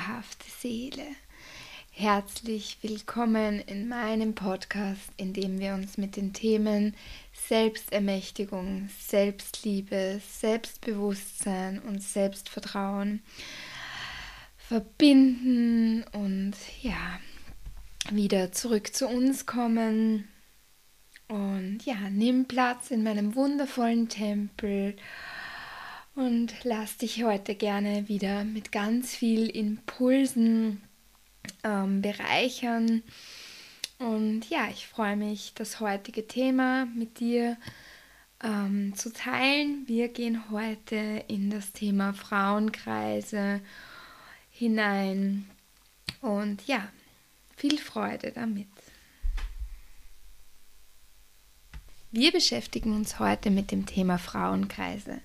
zauberhafte Seele. Herzlich willkommen in meinem Podcast, in dem wir uns mit den Themen Selbstermächtigung, Selbstliebe, Selbstbewusstsein und Selbstvertrauen verbinden und ja, wieder zurück zu uns kommen. Und ja, nimm Platz in meinem wundervollen Tempel und lass dich heute gerne wieder mit ganz viel Impulsen ähm, bereichern. Und ja, ich freue mich, das heutige Thema mit dir ähm, zu teilen. Wir gehen heute in das Thema Frauenkreise hinein. Und ja, viel Freude damit. Wir beschäftigen uns heute mit dem Thema Frauenkreise.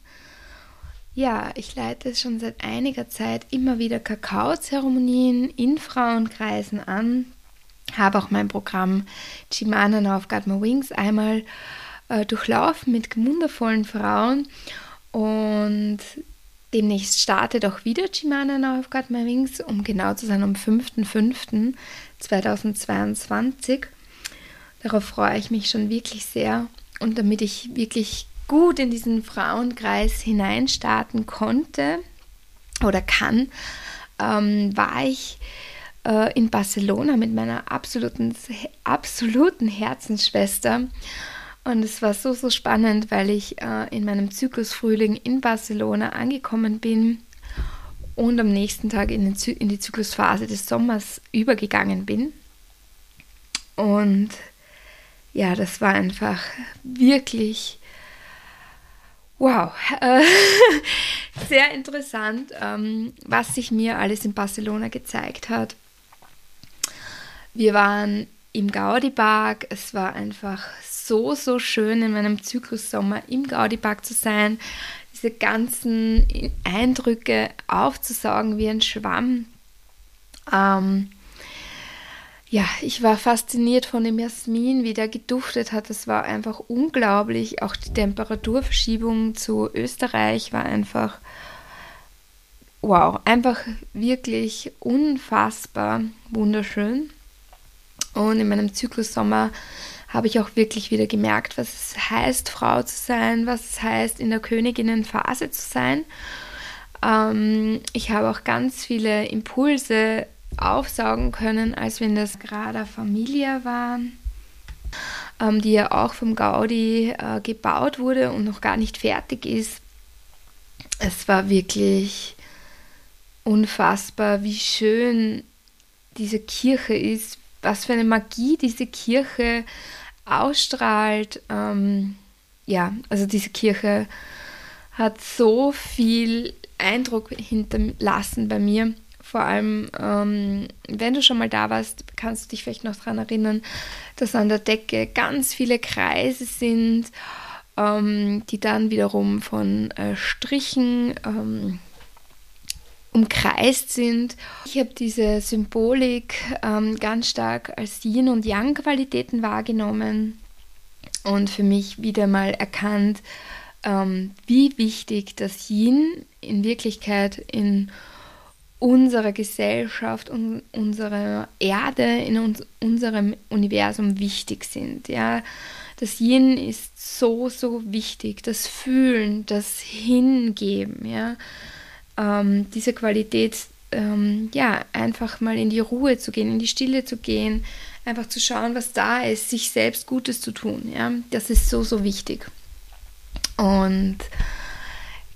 Ja, ich leite schon seit einiger Zeit immer wieder Kakaozeremonien in Frauenkreisen an. Habe auch mein Programm Chimana Now I've Got My Wings einmal äh, durchlaufen mit wundervollen Frauen und demnächst startet auch wieder Chimana Now I've Got My Wings, um genau zu sein, am 5.5.2022. Darauf freue ich mich schon wirklich sehr und damit ich wirklich gut in diesen Frauenkreis hineinstarten konnte oder kann, ähm, war ich äh, in Barcelona mit meiner absoluten, absoluten Herzensschwester. Und es war so, so spannend, weil ich äh, in meinem Zyklusfrühling in Barcelona angekommen bin und am nächsten Tag in, in die Zyklusphase des Sommers übergegangen bin. Und ja, das war einfach wirklich Wow, sehr interessant, ähm, was sich mir alles in Barcelona gezeigt hat. Wir waren im Gaudi Park. Es war einfach so, so schön in meinem Zyklussommer im Gaudi Park zu sein, diese ganzen Eindrücke aufzusaugen wie ein Schwamm. Ähm, ja, ich war fasziniert von dem Jasmin, wie der geduftet hat. Das war einfach unglaublich. Auch die Temperaturverschiebung zu Österreich war einfach wow, einfach wirklich unfassbar wunderschön. Und in meinem Zyklussommer habe ich auch wirklich wieder gemerkt, was es heißt, Frau zu sein, was es heißt, in der Königinnenphase zu sein. Ähm, ich habe auch ganz viele Impulse aufsaugen können, als wenn das gerade Familie war, ähm, die ja auch vom Gaudi äh, gebaut wurde und noch gar nicht fertig ist. Es war wirklich unfassbar, wie schön diese Kirche ist, was für eine Magie diese Kirche ausstrahlt. Ähm, ja, also diese Kirche hat so viel Eindruck hinterlassen bei mir. Vor allem, ähm, wenn du schon mal da warst, kannst du dich vielleicht noch daran erinnern, dass an der Decke ganz viele Kreise sind, ähm, die dann wiederum von äh, Strichen ähm, umkreist sind. Ich habe diese Symbolik ähm, ganz stark als Yin- und Yang-Qualitäten wahrgenommen und für mich wieder mal erkannt, ähm, wie wichtig das Yin in Wirklichkeit in unserer Gesellschaft und unserer Erde, in uns, unserem Universum wichtig sind. Ja, das Yin ist so, so wichtig. Das Fühlen, das Hingeben, ja, ähm, diese Qualität, ähm, ja, einfach mal in die Ruhe zu gehen, in die Stille zu gehen, einfach zu schauen, was da ist, sich selbst Gutes zu tun. Ja, das ist so, so wichtig. Und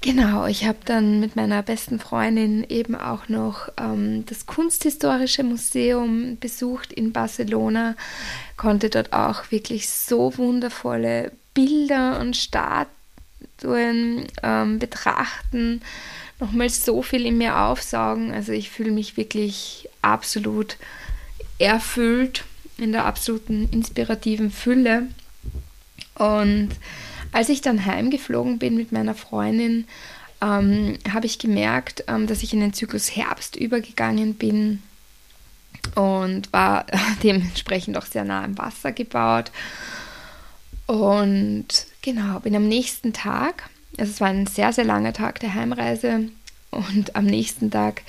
Genau, ich habe dann mit meiner besten Freundin eben auch noch ähm, das Kunsthistorische Museum besucht in Barcelona, konnte dort auch wirklich so wundervolle Bilder und Statuen ähm, betrachten, nochmal so viel in mir aufsaugen. Also ich fühle mich wirklich absolut erfüllt in der absoluten inspirativen Fülle. Und als ich dann heimgeflogen bin mit meiner Freundin, ähm, habe ich gemerkt, ähm, dass ich in den Zyklus Herbst übergegangen bin und war dementsprechend auch sehr nah am Wasser gebaut. Und genau, bin am nächsten Tag, also es war ein sehr, sehr langer Tag der Heimreise und am nächsten Tag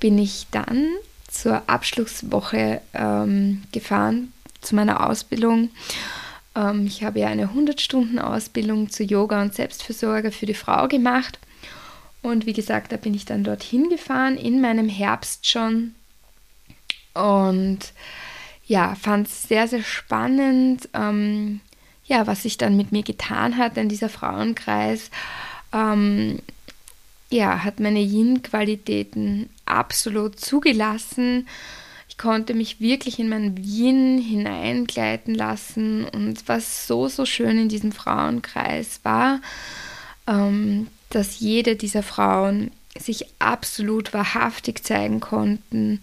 bin ich dann zur Abschlusswoche ähm, gefahren zu meiner Ausbildung. Ähm, ich habe ja eine 100-Stunden-Ausbildung zu Yoga und Selbstfürsorge für die Frau gemacht. Und wie gesagt, da bin ich dann dorthin gefahren, in meinem Herbst schon. Und ja, fand es sehr, sehr spannend, ähm, ja, was sich dann mit mir getan hat, denn dieser Frauenkreis ähm, ja, hat meine Yin-Qualitäten absolut zugelassen. Ich konnte mich wirklich in mein Yin hineingleiten lassen und was so, so schön in diesem Frauenkreis war, ähm, dass jede dieser Frauen sich absolut wahrhaftig zeigen konnten.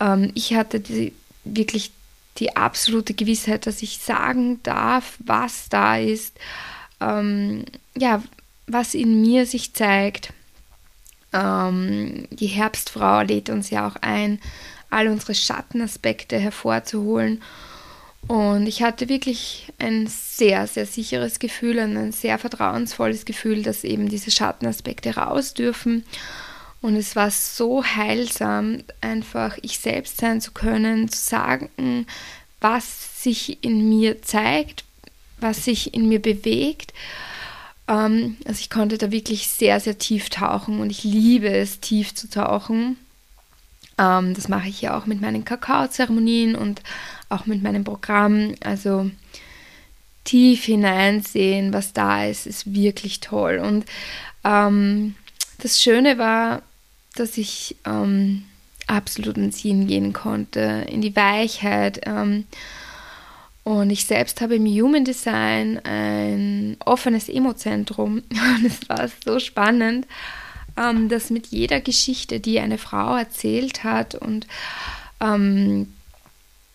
Ähm, ich hatte die, wirklich die absolute Gewissheit, dass ich sagen darf, was da ist, ähm, ja, was in mir sich zeigt. Ähm, die Herbstfrau lädt uns ja auch ein, all unsere Schattenaspekte hervorzuholen. Und ich hatte wirklich ein sehr, sehr sicheres Gefühl und ein sehr vertrauensvolles Gefühl, dass eben diese Schattenaspekte raus dürfen. Und es war so heilsam, einfach ich selbst sein zu können, zu sagen, was sich in mir zeigt, was sich in mir bewegt ähm, also ich konnte da wirklich sehr, sehr tief tauchen und ich liebe es, tief zu tauchen. Ähm, das mache ich ja auch mit meinen Kakaozeremonien und auch mit meinem Programm. Also tief hineinsehen, was da ist, ist wirklich toll. Und ähm, das Schöne war, dass ich ähm, absolut ins Yin gehen konnte, in die Weichheit. Ähm, und ich selbst habe im Human Design ein offenes Emozentrum. Und es war so spannend, ähm, dass mit jeder Geschichte, die eine Frau erzählt hat und ähm,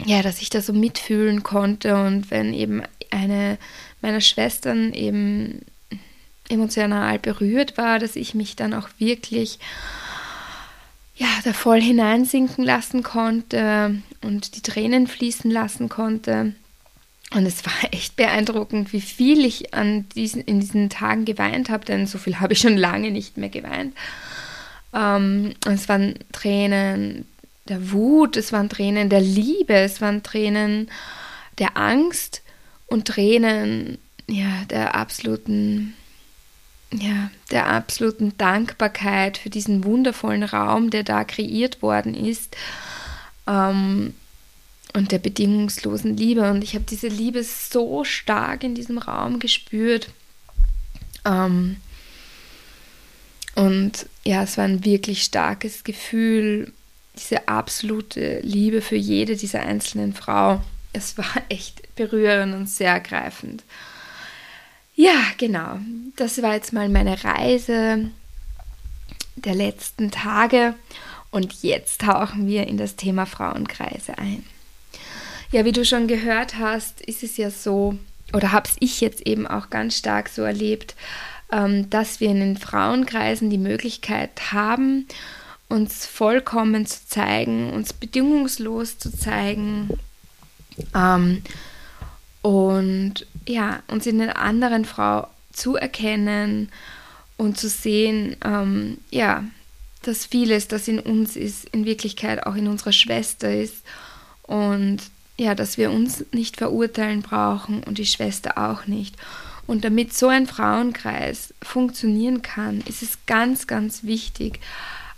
ja, dass ich da so mitfühlen konnte und wenn eben eine meiner Schwestern eben emotional berührt war, dass ich mich dann auch wirklich ja, da voll hineinsinken lassen konnte und die Tränen fließen lassen konnte. Und es war echt beeindruckend, wie viel ich an diesen, in diesen Tagen geweint habe, denn so viel habe ich schon lange nicht mehr geweint. Ähm, und es waren Tränen der Wut, es waren Tränen der Liebe, es waren Tränen der Angst und Tränen ja, der absoluten ja, der absoluten Dankbarkeit für diesen wundervollen Raum, der da kreiert worden ist. Ähm, und der bedingungslosen Liebe. Und ich habe diese Liebe so stark in diesem Raum gespürt. Ähm, und ja, es war ein wirklich starkes Gefühl, diese absolute Liebe für jede dieser einzelnen Frau. Es war echt berührend und sehr ergreifend. Ja, genau. Das war jetzt mal meine Reise der letzten Tage. Und jetzt tauchen wir in das Thema Frauenkreise ein. Ja, wie du schon gehört hast, ist es ja so, oder habe ich jetzt eben auch ganz stark so erlebt, ähm, dass wir in den Frauenkreisen die Möglichkeit haben, uns vollkommen zu zeigen, uns bedingungslos zu zeigen ähm, und ja, uns in der anderen Frau zu erkennen und zu sehen, ähm, ja, dass vieles, das in uns ist, in Wirklichkeit auch in unserer Schwester ist und ja, dass wir uns nicht verurteilen brauchen und die Schwester auch nicht. Und damit so ein Frauenkreis funktionieren kann, ist es ganz, ganz wichtig,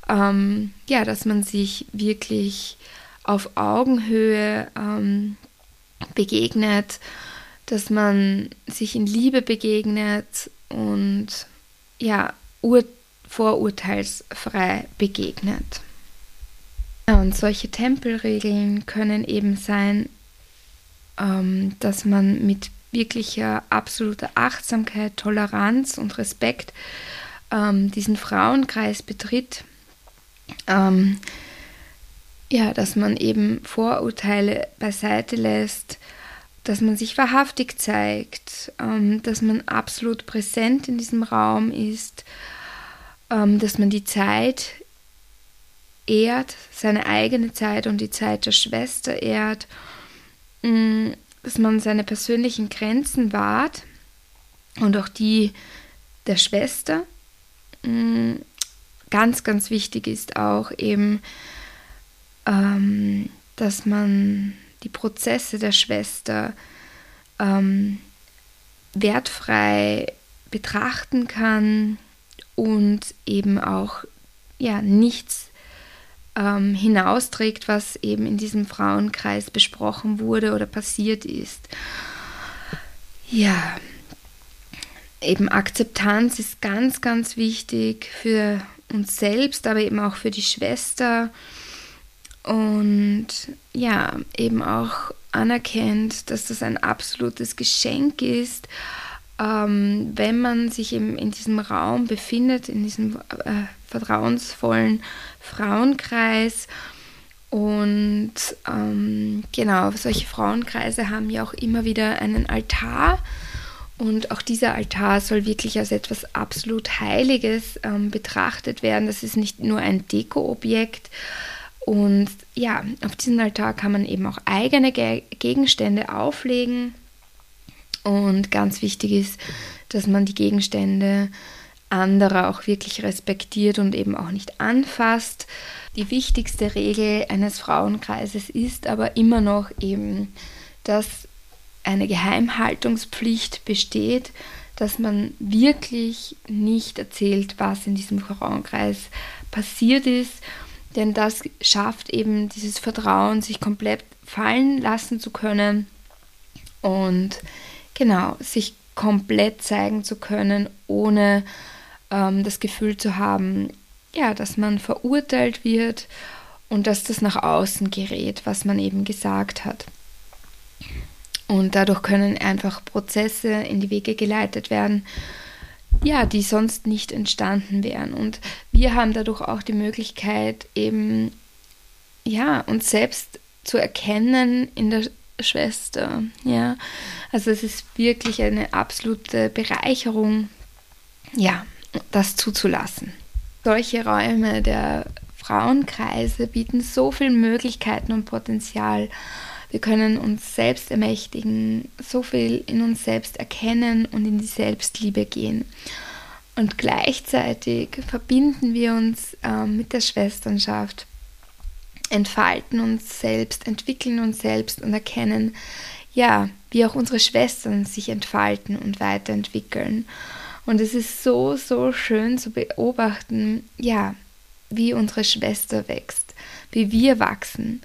ähm, ja, dass man sich wirklich auf Augenhöhe ähm, begegnet, dass man sich in Liebe begegnet und ja, vorurteilsfrei begegnet. Und solche Tempelregeln können eben sein, ähm, dass man mit wirklicher absoluter Achtsamkeit, Toleranz und Respekt ähm, diesen Frauenkreis betritt. Ähm, ja, dass man eben Vorurteile beiseite lässt, dass man sich wahrhaftig zeigt, ähm, dass man absolut präsent in diesem Raum ist ähm, dass man die Zeit ehrt, seine eigene Zeit und die Zeit der Schwester ehrt, mm, dass man seine persönlichen Grenzen wahrt und auch die der Schwester. Mm, ganz, ganz wichtig ist auch eben, ähm, dass man die Prozesse der Schwester ähm, wertfrei betrachten kann und eben auch ja nichts ähm, hinausträgt, was eben in diesem Frauenkreis besprochen wurde oder passiert ist. Ja, eben Akzeptanz ist ganz, ganz wichtig für uns selbst, aber eben auch für die Schwester. Und ja, eben auch anerkennt, dass das ein absolutes Geschenk ist, ähm, wenn man sich eben in diesem Raum befindet, in diesem äh, vertrauensvollen Frauenkreis. Und ähm, genau, solche Frauenkreise haben ja auch immer wieder einen Altar. Und auch dieser Altar soll wirklich als etwas absolut Heiliges ähm, betrachtet werden. Das ist nicht nur ein Dekoobjekt. Und ja, auf diesen Altar kann man eben auch eigene Ge Gegenstände auflegen. Und ganz wichtig ist, dass man die Gegenstände anderer auch wirklich respektiert und eben auch nicht anfasst. Die wichtigste Regel eines Frauenkreises ist aber immer noch eben, dass eine Geheimhaltungspflicht besteht, dass man wirklich nicht erzählt, was in diesem Frauenkreis passiert ist, denn das schafft eben dieses Vertrauen, sich komplett fallen lassen zu können und genau, sich komplett zeigen zu können, ohne ähm, das Gefühl zu haben, ja, dass man verurteilt wird und dass das nach außen gerät, was man eben gesagt hat. Und dadurch können einfach Prozesse in die Wege geleitet werden, ja, die sonst nicht entstanden wären. Und wir haben dadurch auch die Möglichkeit, eben, ja, uns selbst zu erkennen in der Schwester. Ja, also es ist wirklich eine absolute Bereicherung, ja, das zuzulassen. Solche Räume der Frauenkreise bieten so viele Möglichkeiten und Potenzial. Wir können uns selbst ermächtigen, so viel in uns selbst erkennen und in die Selbstliebe gehen. Und gleichzeitig verbinden wir uns äh, mit der Schwesternschaft, entfalten uns selbst, entwickeln uns selbst und erkennen, ja, wie auch unsere Schwestern sich entfalten und weiterentwickeln. Und es ist so, so schön zu beobachten, ja, wie unsere Schwester wächst, wie wir wachsen.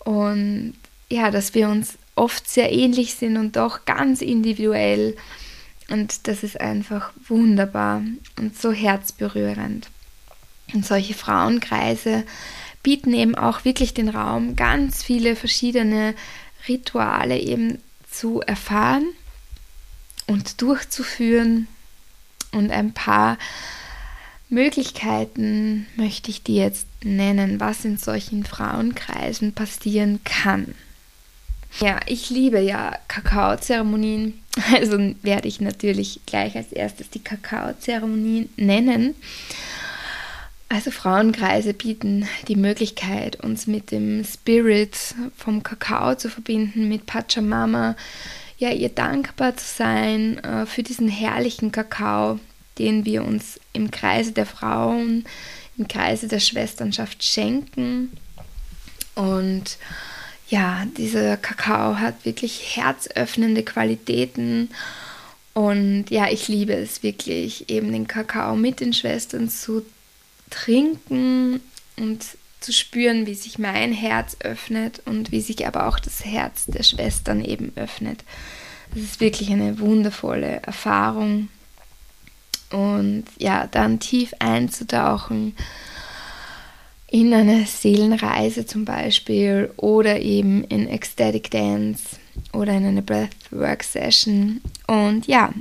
Und ja, dass wir uns oft sehr ähnlich sind und doch ganz individuell. Und das ist einfach wunderbar und so herzberührend. Und solche Frauenkreise bieten eben auch wirklich den Raum, ganz viele verschiedene Rituale eben zu erfahren und durchzuführen und ein paar Möglichkeiten möchte ich dir jetzt nennen, was in solchen Frauenkreisen passieren kann. Ja, ich liebe ja Kakaozeremonien, also werde ich natürlich gleich als erstes die Kakaozeremonien nennen. Also Frauenkreise bieten die Möglichkeit, uns mit dem Spirit vom Kakao zu verbinden, mit Pachamama, ja, ihr dankbar zu sein äh, für diesen herrlichen Kakao, den wir uns im Kreise der Frauen, im Kreise der Schwesternschaft schenken. Und ja, dieser Kakao hat wirklich herzöffnende Qualitäten. Und ja, ich liebe es wirklich, eben den Kakao mit den Schwestern zu trinken und zu spüren, wie sich mein Herz öffnet und wie sich aber auch das Herz der Schwestern eben öffnet. Das ist wirklich eine wundervolle Erfahrung. Und ja, dann tief einzutauchen in eine Seelenreise zum Beispiel oder eben in Ecstatic Dance oder in eine Breathwork Session. Und ja,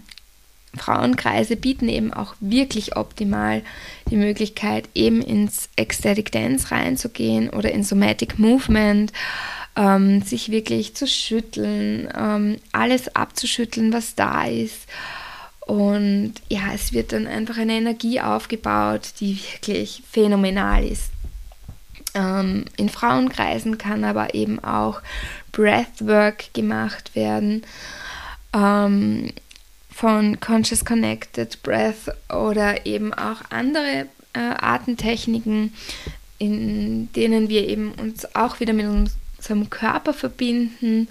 Frauenkreise bieten eben auch wirklich optimal die Möglichkeit, eben ins Ecstatic Dance reinzugehen oder in Somatic Movement, ähm, sich wirklich zu schütteln, ähm, alles abzuschütteln, was da ist Und ja, es wird dann einfach eine Energie aufgebaut, die wirklich phänomenal ist. Ähm, in Frauenkreisen kann aber eben auch Breathwork gemacht werden. Von Conscious Connected Breath oder eben auch andere äh, Atemtechniken, in denen wir eben uns auch wieder mit unserem Körper verbinden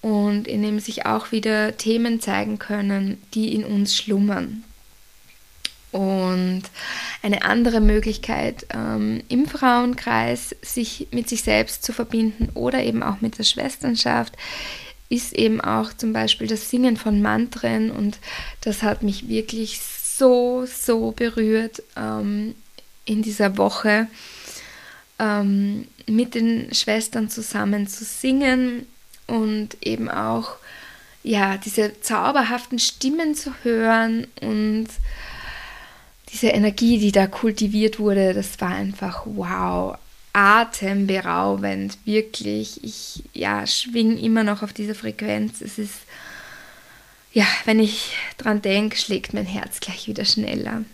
und in dem sich auch wieder Themen zeigen können, die in uns schlummern. Und eine andere Möglichkeit ähm, im Frauenkreis, sich mit sich selbst zu verbinden oder eben auch mit der Schwesternschaft, ist eben auch zum Beispiel das Singen von Mantren und das hat mich wirklich so, so berührt ähm, in dieser Woche ähm, mit den Schwestern zusammen zu singen und eben auch ja diese zauberhaften Stimmen zu hören und diese Energie, die da kultiviert wurde, das war einfach wow, atemberaubend, wirklich. Ich ja, schwing immer noch auf dieser Frequenz. Es ist ja, wenn ich dran denke, schlägt mein Herz gleich wieder schneller.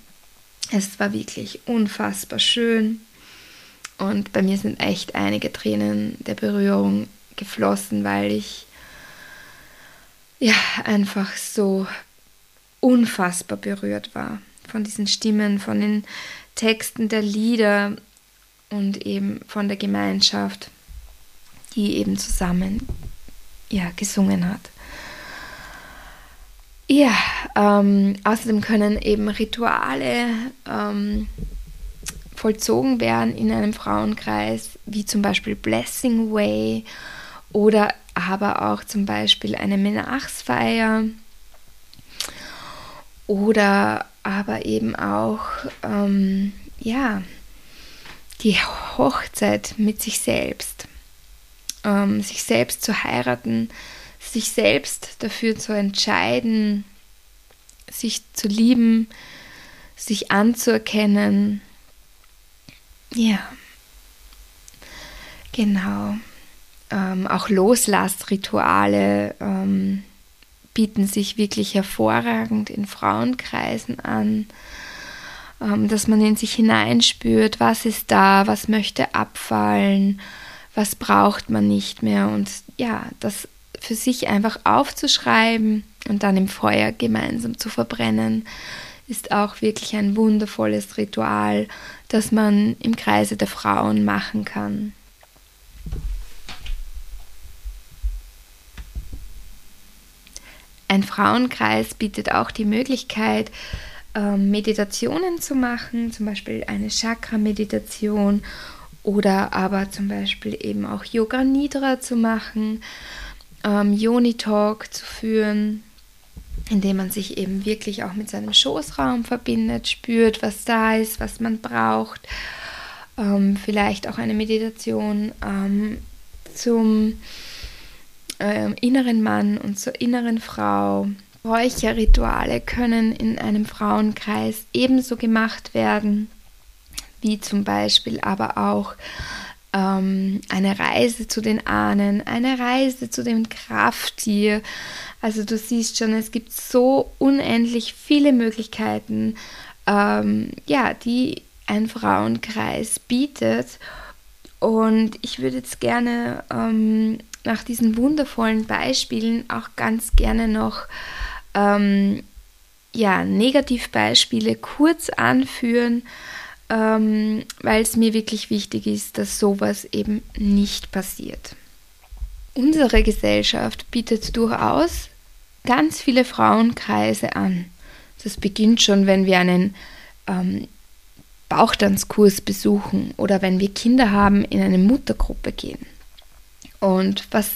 Es war wirklich unfassbar schön und bei mir sind echt einige Tränen der Berührung geflossen, weil ich ja einfach so unfassbar berührt war von diesen Stimmen, von den Texten der Lieder und eben von der Gemeinschaft, die eben zusammen ja, gesungen hat. Ja, ähm, außerdem können eben Rituale ähm, vollzogen werden in einem Frauenkreis, wie zum Beispiel Blessing Way oder aber auch zum Beispiel eine Menachsfeier oder aber eben auch ähm, ja die Hochzeit mit sich selbst, ähm, sich selbst zu heiraten, sich selbst dafür zu entscheiden, sich zu lieben, sich anzuerkennen. Ja, genau. Ähm, auch Loslassrituale ähm, bieten sich wirklich hervorragend in Frauenkreisen an, dass man in sich hineinspürt, was ist da, was möchte abfallen, was braucht man nicht mehr und ja, das für sich einfach aufzuschreiben und dann im Feuer gemeinsam zu verbrennen, ist auch wirklich ein wundervolles Ritual, das man im Kreise der Frauen machen kann. Ein Frauenkreis bietet auch die Möglichkeit, ähm, Meditationen zu machen, zum Beispiel eine Chakra-Meditation oder aber zum Beispiel eben auch Yoga Nidra zu machen ähm, Yoni-Talk zu führen, indem man sich eben wirklich auch mit seinem Schoßraum verbindet, spürt, was da ist, was man braucht. Ähm, vielleicht auch eine Meditation ähm, zum ähm, inneren Mann und zur inneren Frau. Räucherrituale können in einem Frauenkreis ebenso gemacht werden, wie zum Beispiel aber auch ähm, eine Reise zu den Ahnen, eine Reise zu dem Krafttier. Also du siehst schon, es gibt so unendlich viele Möglichkeiten, ähm, ja, die ein Frauenkreis bietet. Und ich würde jetzt gerne ähm, nach diesen wundervollen Beispielen auch ganz gerne noch ähm, ja, Negativbeispiele kurz anführen, ähm, weil es mir wirklich wichtig ist, dass sowas eben nicht passiert. Unsere Gesellschaft bietet durchaus ganz viele Frauenkreise an. Das beginnt schon, wenn wir einen ähm, Bauchtanzkurs besuchen oder wenn wir Kinder haben, in eine Muttergruppe gehen. Und was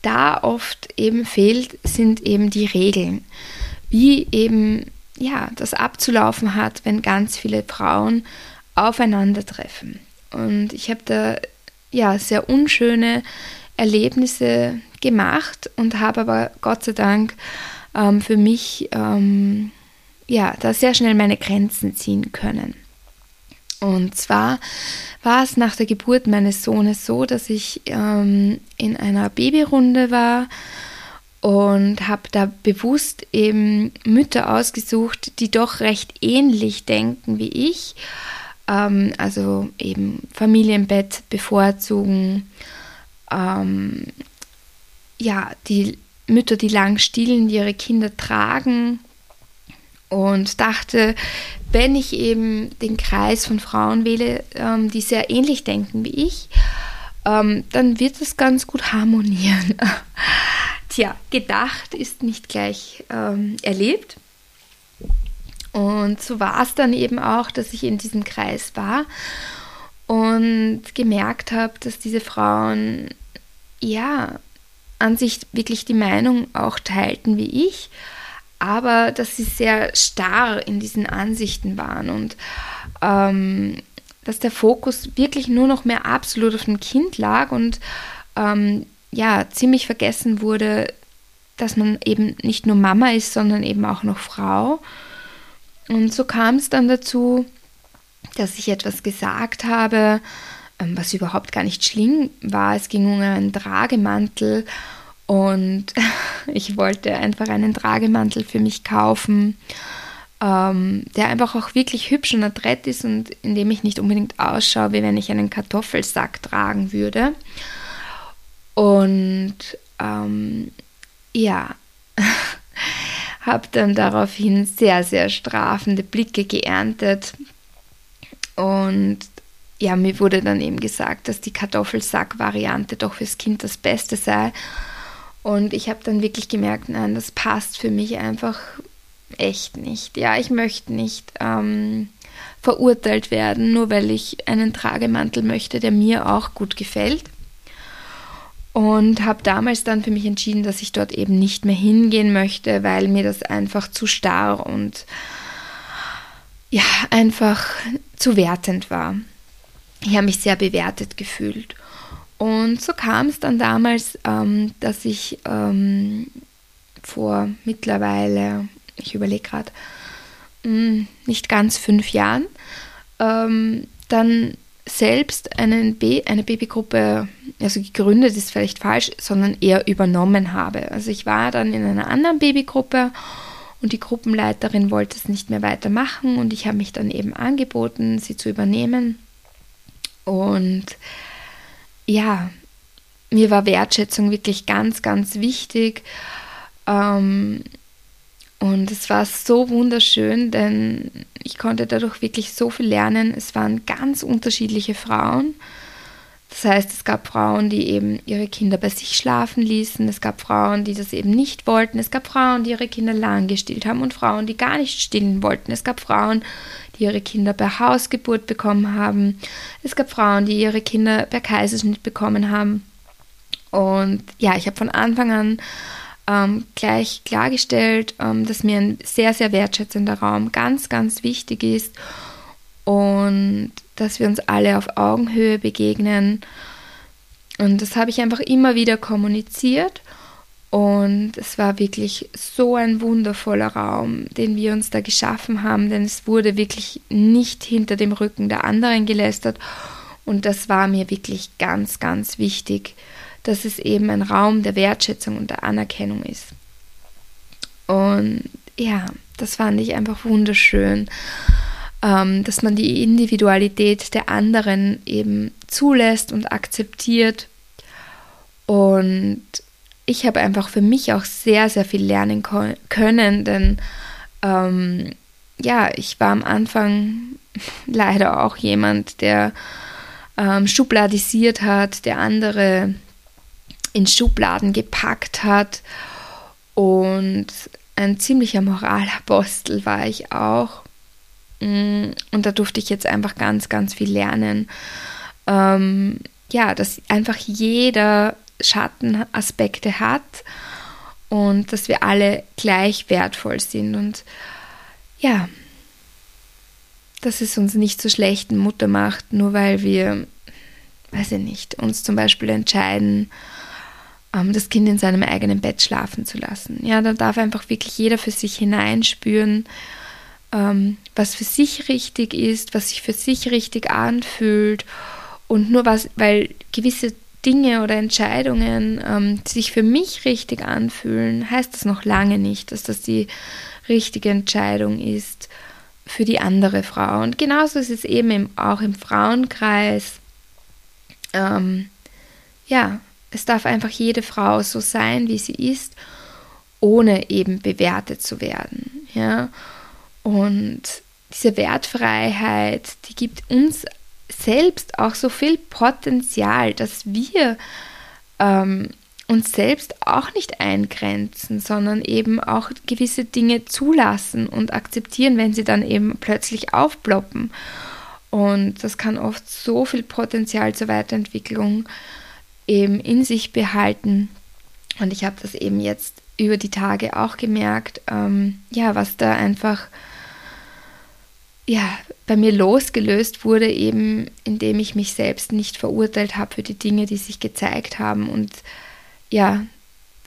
da oft eben fehlt, sind eben die Regeln, wie eben ja, das abzulaufen hat, wenn ganz viele Frauen aufeinandertreffen. Und ich habe da ja sehr unschöne Erlebnisse gemacht und habe aber Gott sei Dank ähm, für mich ähm, ja da sehr schnell meine Grenzen ziehen können. Und zwar war es nach der Geburt meines Sohnes so, dass ich ähm, in einer Babyrunde war und habe da bewusst eben Mütter ausgesucht, die doch recht ähnlich denken wie ich. Ähm, also eben Familienbett bevorzugen. Ähm, ja, die Mütter, die lang stillen, die ihre Kinder tragen. Und dachte, wenn ich eben den Kreis von Frauen wähle, ähm, die sehr ähnlich denken wie ich, ähm, dann wird es ganz gut harmonieren. Tja, gedacht ist nicht gleich ähm, erlebt. Und so war es dann eben auch, dass ich in diesem Kreis war und gemerkt habe, dass diese Frauen ja an sich wirklich die Meinung auch teilten wie ich, aber dass sie sehr starr in diesen Ansichten waren und ähm, dass der Fokus wirklich nur noch mehr absolut auf dem Kind lag und ähm, ja, ziemlich vergessen wurde, dass man eben nicht nur Mama ist, sondern eben auch noch Frau. Und so kam es dann dazu, dass ich etwas gesagt habe, ähm, was überhaupt gar nicht schlimm war. Es ging um einen Tragemantel und ich wollte einfach einen Tragemantel für mich kaufen, ähm, der einfach auch wirklich hübsch und adrett ist und in dem ich nicht unbedingt ausschaue, wie wenn ich einen Kartoffelsack tragen würde. Und ähm, ja, habe dann daraufhin sehr, sehr strafende Blicke geerntet. Und ja, mir wurde dann eben gesagt, dass die Kartoffelsack-Variante doch fürs Kind das Beste sei. Und ich habe dann wirklich gemerkt, nein, das passt für mich einfach echt nicht. Ja, ich möchte nicht ähm, verurteilt werden, nur weil ich einen Tragemantel möchte, der mir auch gut gefällt und habe damals dann für mich entschieden, dass ich dort eben nicht mehr hingehen möchte, weil mir das einfach zu starr und ja, einfach zu wertend war. Ich habe mich sehr bewertet gefühlt. Und so kam es dann damals, ähm, dass ich ähm, vor mittlerweile, ich überlege gerade, hm, nicht ganz fünf Jahren, ähm, dann selbst einen B, eine Babygruppe, also gegründet ist vielleicht falsch, sondern eher übernommen habe. Also ich war dann in einer anderen Babygruppe und die Gruppenleiterin wollte es nicht mehr weitermachen und ich habe mich dann eben angeboten, sie zu übernehmen. Und ja, mir war Wertschätzung wirklich ganz, ganz wichtig. Ähm, und es war so wunderschön, denn ich konnte dadurch wirklich so viel lernen. Es waren ganz unterschiedliche Frauen. Das heißt, es gab Frauen, die eben ihre Kinder bei sich schlafen ließen. Es gab Frauen, die das eben nicht wollten. Es gab Frauen, die ihre Kinder lang gestillt haben und Frauen, die gar nicht stillen wollten. Es gab Frauen, die ihre Kinder bei Hausgeburt bekommen haben. Es gab Frauen, die ihre Kinder per Kaiserschnitt bekommen haben. Und ja, ich habe von Anfang an ähm, gleich klargestellt, ähm, dass mir ein sehr, sehr wertschätzender Raum ganz, ganz wichtig ist und dass wir uns alle auf Augenhöhe begegnen. Und das habe ich einfach immer wieder kommuniziert. Und es war wirklich so ein wundervoller Raum, den wir uns da geschaffen haben, denn es wurde wirklich nicht hinter dem Rücken der anderen gelästert. Und das war mir wirklich ganz, ganz wichtig dass es eben ein Raum der Wertschätzung und der Anerkennung ist. Und ja, das fand ich einfach wunderschön, ähm, dass man die Individualität der anderen eben zulässt und akzeptiert. Und ich habe einfach für mich auch sehr, sehr viel lernen können, denn ähm, ja, ich war am Anfang leider auch jemand, der ähm, schubladisiert hat, der andere in Schubladen gepackt hat. Und ein ziemlicher Moralapostel war ich auch. Mm, und da durfte ich jetzt einfach ganz, ganz viel lernen. Ähm, ja, dass einfach jeder Schattenaspekte hat und dass wir alle gleich wertvoll sind. Und ja, dass es uns nicht zur schlechten Mutter macht, nur weil wir, weiß ich nicht, uns zum Beispiel entscheiden, ähm, das Kind in seinem eigenen Bett schlafen zu lassen. Ja, da darf einfach wirklich jeder für sich hineinspüren, ähm, was für sich richtig ist, was sich für sich richtig anfühlt und nur was, weil gewisse Dinge oder Entscheidungen ähm, sich für mich richtig anfühlen, heißt das noch lange nicht, dass das die richtige Entscheidung ist für die andere Frau. Und genauso ist es eben im, auch im Frauenkreis. Ähm, ja, es darf einfach jede Frau so sein, wie sie ist, ohne eben bewertet zu werden. Ja? Und diese Wertfreiheit, die gibt uns selbst auch so viel Potenzial, dass wir ähm, uns selbst auch nicht eingrenzen, sondern eben auch gewisse Dinge zulassen und akzeptieren, wenn sie dann eben plötzlich aufploppen. Und das kann oft so viel Potenzial zur Weiterentwicklung eben in sich behalten. Und ich habe das eben jetzt über die Tage auch gemerkt, ähm, ja, was da einfach ja, bei mir losgelöst wurde, eben indem ich mich selbst nicht verurteilt habe für die Dinge, die sich gezeigt haben. Und ja,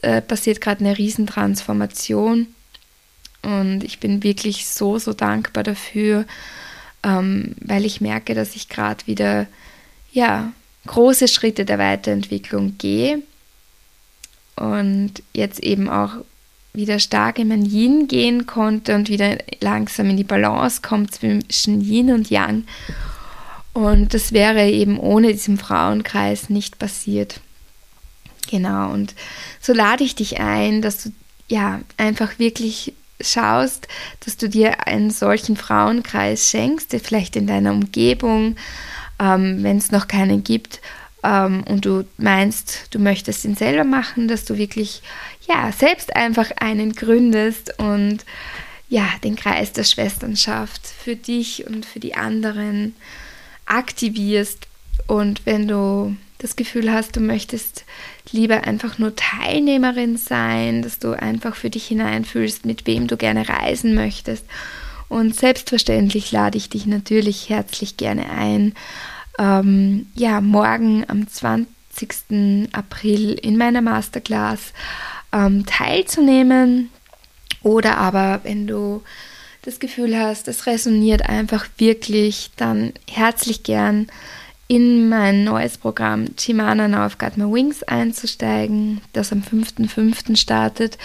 äh, passiert gerade eine Riesentransformation. Und ich bin wirklich so, so dankbar dafür, ähm, weil ich merke, dass ich gerade wieder, ja, große Schritte der Weiterentwicklung gehe und jetzt eben auch wieder stark in mein Yin gehen konnte und wieder langsam in die Balance kommt zwischen Yin und Yang. Und das wäre eben ohne diesen Frauenkreis nicht passiert. Genau, und so lade ich dich ein, dass du ja einfach wirklich schaust, dass du dir einen solchen Frauenkreis schenkst, vielleicht in deiner Umgebung, ähm, wenn es noch keinen gibt ähm, und du meinst, du möchtest ihn selber machen, dass du wirklich ja selbst einfach einen gründest und ja den Kreis der Schwesternschaft für dich und für die anderen aktivierst und wenn du das Gefühl hast, du möchtest lieber einfach nur Teilnehmerin sein, dass du einfach für dich hineinfühlst, mit wem du gerne reisen möchtest. Und selbstverständlich lade ich dich natürlich herzlich gerne ein, ähm, ja, morgen am 20. April in meiner Masterclass ähm, teilzunehmen. Oder aber, wenn du das Gefühl hast, es resoniert einfach wirklich, dann herzlich gern in mein neues Programm Chimana Now I've Got My Wings einzusteigen, das am 5.5. startet.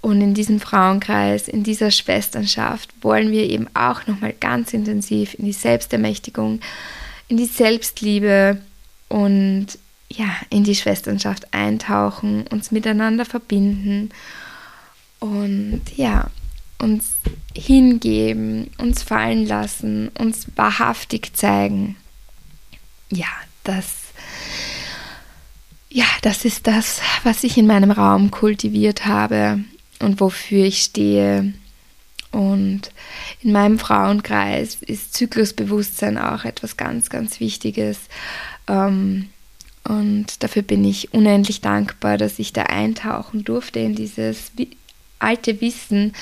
Und in diesem Frauenkreis, in dieser Schwesternschaft wollen wir eben auch nochmal ganz intensiv in die Selbstermächtigung in die Selbstliebe und ja, in die Schwesternschaft eintauchen, uns miteinander verbinden und ja, uns hingeben, uns fallen lassen, uns wahrhaftig zeigen. Ja, das ja, das ist das, was ich in meinem Raum kultiviert habe und wofür ich stehe und in meinem Frauenkreis ist Zyklusbewusstsein auch etwas ganz, ganz Wichtiges. Ähm, und dafür bin ich unendlich dankbar, dass ich da eintauchen durfte in dieses alte Wissen.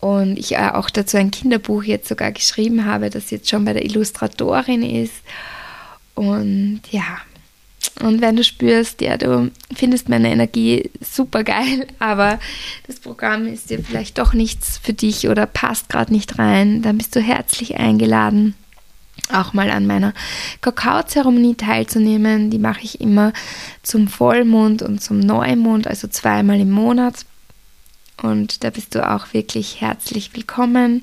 Und ich auch dazu ein Kinderbuch jetzt sogar geschrieben habe, das jetzt schon bei der Illustratorin ist. Und ja, und wenn du spürst, ja, du findest meine Energie super geil, aber das Programm ist dir vielleicht doch nichts für dich oder passt gerade nicht rein, dann bist du herzlich eingeladen, auch mal an meiner Kakaozeremonie teilzunehmen. Die mache ich immer zum Vollmond und zum Neumond, also zweimal im Monat. Und da bist du auch wirklich herzlich willkommen.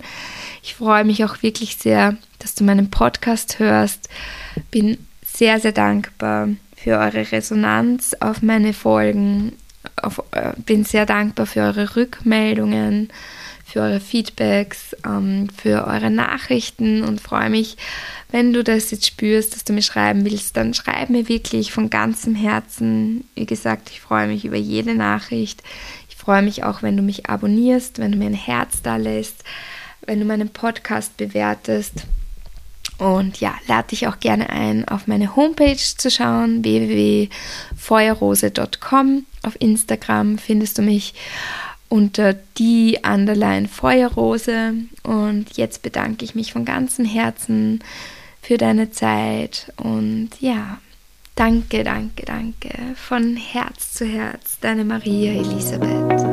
Ich freue mich auch wirklich sehr, dass du meinen Podcast hörst. Bin sehr, sehr dankbar für eure Resonanz auf meine Folgen. Auf, äh, bin sehr dankbar für eure Rückmeldungen, für eure Feedbacks, ähm, für eure Nachrichten und freue mich, wenn du das jetzt spürst, dass du mir schreiben willst, dann schreib mir wirklich von ganzem Herzen. Wie gesagt, ich freue mich über jede Nachricht. Ich freue mich auch, wenn du mich abonnierst, wenn du mir ein Herz da lässt, wenn du meinen Podcast bewertest. Und ja, lade dich auch gerne ein, auf meine Homepage zu schauen, www.feuerrose.com. Auf Instagram findest du mich unter die Underline Feuerrose. Und jetzt bedanke ich mich von ganzem Herzen für deine Zeit. Und ja, danke, danke, danke. Von Herz zu Herz, deine Maria Elisabeth.